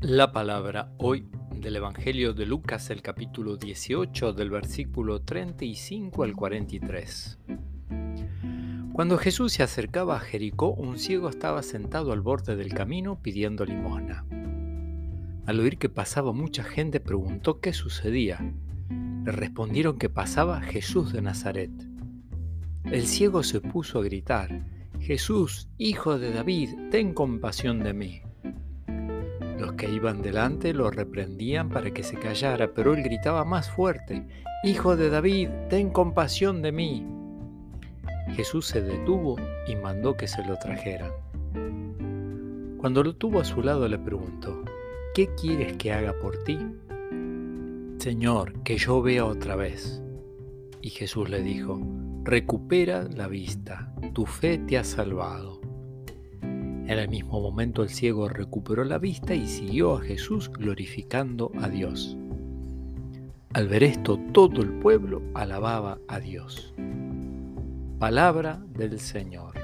La palabra hoy del Evangelio de Lucas, el capítulo 18, del versículo 35 al 43. Cuando Jesús se acercaba a Jericó, un ciego estaba sentado al borde del camino pidiendo limosna. Al oír que pasaba mucha gente, preguntó qué sucedía. Le respondieron que pasaba Jesús de Nazaret. El ciego se puso a gritar, Jesús, hijo de David, ten compasión de mí. Los que iban delante lo reprendían para que se callara, pero él gritaba más fuerte, Hijo de David, ten compasión de mí. Jesús se detuvo y mandó que se lo trajeran. Cuando lo tuvo a su lado le preguntó, ¿qué quieres que haga por ti? Señor, que yo vea otra vez. Y Jesús le dijo, recupera la vista, tu fe te ha salvado. En el mismo momento el ciego recuperó la vista y siguió a Jesús glorificando a Dios. Al ver esto todo el pueblo alababa a Dios. Palabra del Señor.